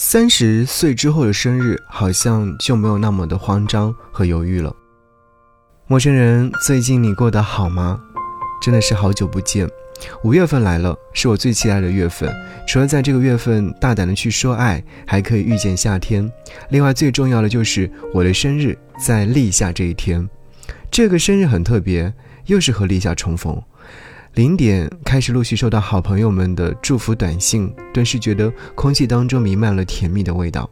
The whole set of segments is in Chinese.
三十岁之后的生日，好像就没有那么的慌张和犹豫了。陌生人，最近你过得好吗？真的是好久不见。五月份来了，是我最期待的月份。除了在这个月份大胆的去说爱，还可以遇见夏天。另外最重要的就是我的生日在立夏这一天。这个生日很特别，又是和立夏重逢。零点开始陆续收到好朋友们的祝福短信，顿时觉得空气当中弥漫了甜蜜的味道。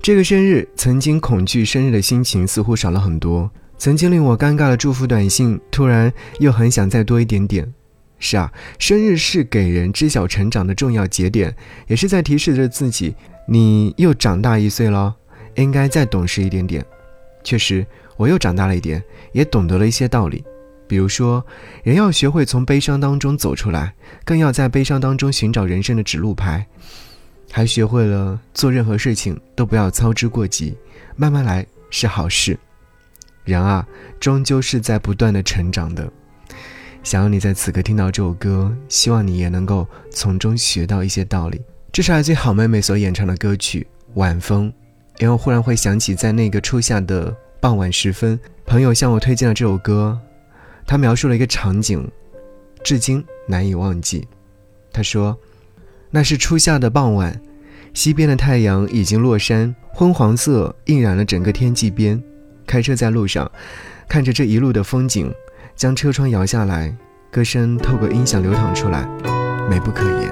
这个生日，曾经恐惧生日的心情似乎少了很多，曾经令我尴尬的祝福短信，突然又很想再多一点点。是啊，生日是给人知晓成长的重要节点，也是在提示着自己，你又长大一岁了，应该再懂事一点点。确实，我又长大了一点，也懂得了一些道理。比如说，人要学会从悲伤当中走出来，更要在悲伤当中寻找人生的指路牌，还学会了做任何事情都不要操之过急，慢慢来是好事。人啊，终究是在不断的成长的。想要你在此刻听到这首歌，希望你也能够从中学到一些道理。这是来自好妹妹所演唱的歌曲《晚风》，因为忽然会想起在那个初夏的傍晚时分，朋友向我推荐了这首歌。他描述了一个场景，至今难以忘记。他说：“那是初夏的傍晚，西边的太阳已经落山，昏黄色映染了整个天际边。开车在路上，看着这一路的风景，将车窗摇下来，歌声透过音响流淌出来，美不可言。”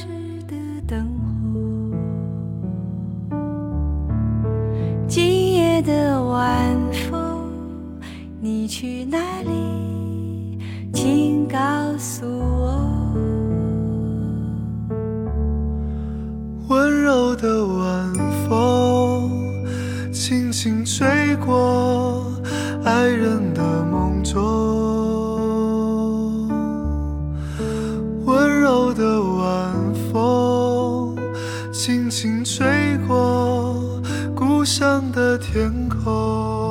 去哪里？请告诉我。温柔的晚风，轻轻吹过爱人的梦中。温柔的晚风，轻轻吹过。故乡的天空，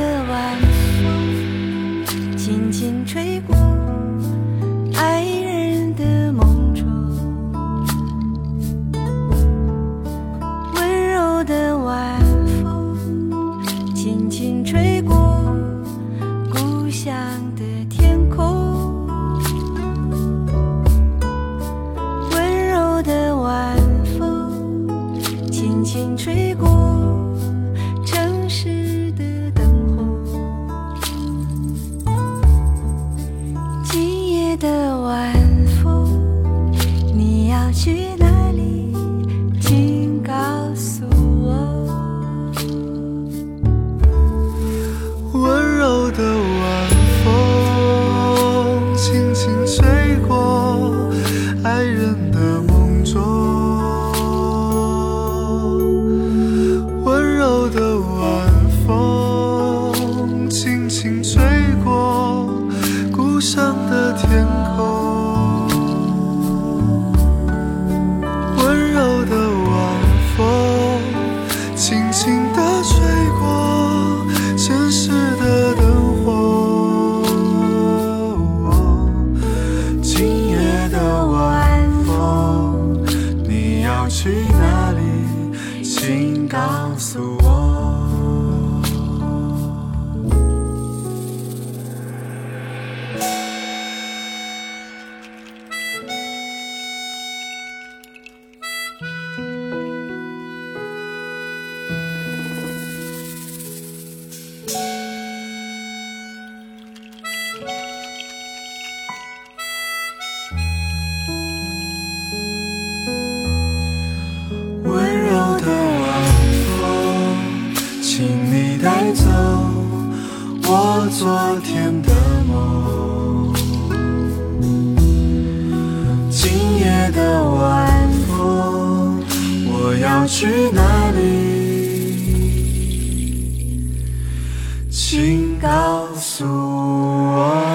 的晚风轻轻吹过要去哪里？请告诉我。温柔的晚风轻轻吹过爱人的梦中，温柔的晚风轻轻吹过故乡的天空。我昨天的梦，今夜的晚风，我要去哪里？请告诉我。